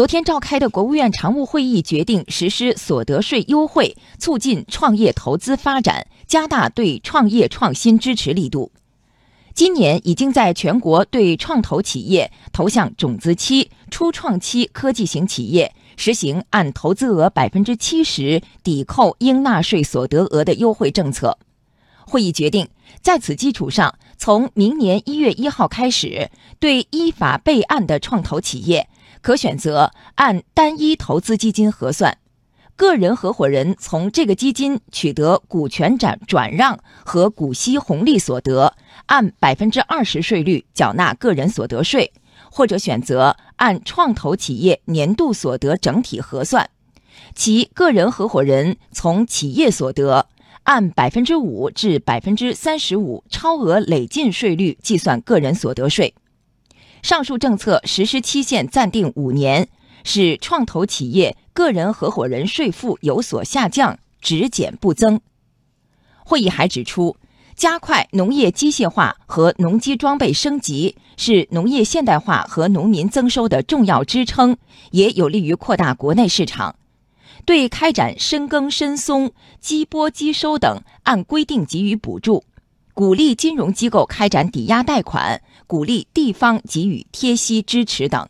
昨天召开的国务院常务会议决定实施所得税优惠，促进创业投资发展，加大对创业创新支持力度。今年已经在全国对创投企业投向种子期、初创期科技型企业实行按投资额百分之七十抵扣应纳税所得额的优惠政策。会议决定，在此基础上，从明年一月一号开始，对依法备案的创投企业。可选择按单一投资基金核算，个人合伙人从这个基金取得股权转转让和股息红利所得，按百分之二十税率缴纳个人所得税；或者选择按创投企业年度所得整体核算，其个人合伙人从企业所得按百分之五至百分之三十五超额累进税率计算个人所得税。上述政策实施期限暂定五年，使创投企业个人合伙人税负有所下降，只减不增。会议还指出，加快农业机械化和农机装备升级是农业现代化和农民增收的重要支撑，也有利于扩大国内市场。对开展深耕深松、机播机收等，按规定给予补助。鼓励金融机构开展抵押贷款，鼓励地方给予贴息支持等。